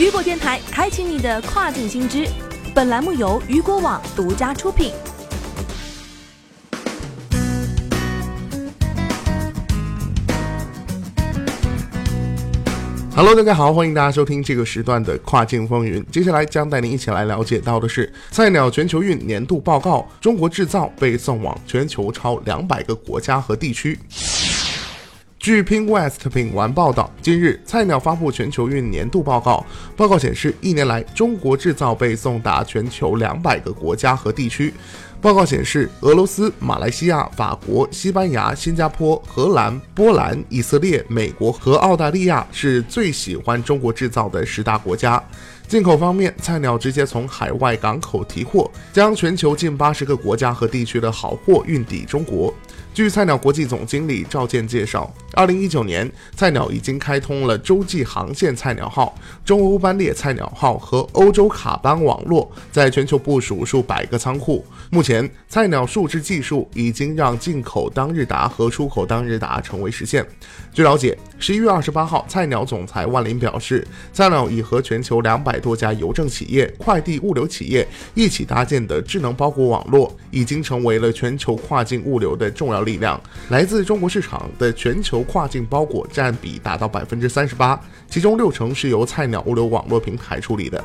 雨果电台开启你的跨境新知，本栏目由雨果网独家出品。Hello，大家好，欢迎大家收听这个时段的跨境风云。接下来将带您一起来了解到的是菜鸟全球运年度报告，中国制造被送往全球超两百个国家和地区。据 Ping West 品玩报道，今日菜鸟发布全球运年度报告。报告显示，一年来，中国制造被送达全球两百个国家和地区。报告显示，俄罗斯、马来西亚、法国、西班牙、新加坡、荷兰、波兰、以色列、美国和澳大利亚是最喜欢中国制造的十大国家。进口方面，菜鸟直接从海外港口提货，将全球近八十个国家和地区的好货运抵中国。据菜鸟国际总经理赵健介绍，二零一九年，菜鸟已经开通了洲际航线菜鸟号、中欧班列菜鸟号和欧洲卡班网络，在全球部署数百个仓库。目前，前菜鸟数字技术已经让进口当日达和出口当日达成为实现。据了解，十一月二十八号，菜鸟总裁万林表示，菜鸟已和全球两百多家邮政企业、快递物流企业一起搭建的智能包裹网络，已经成为了全球跨境物流的重要力量。来自中国市场的全球跨境包裹占比达到百分之三十八，其中六成是由菜鸟物流网络平台处理的。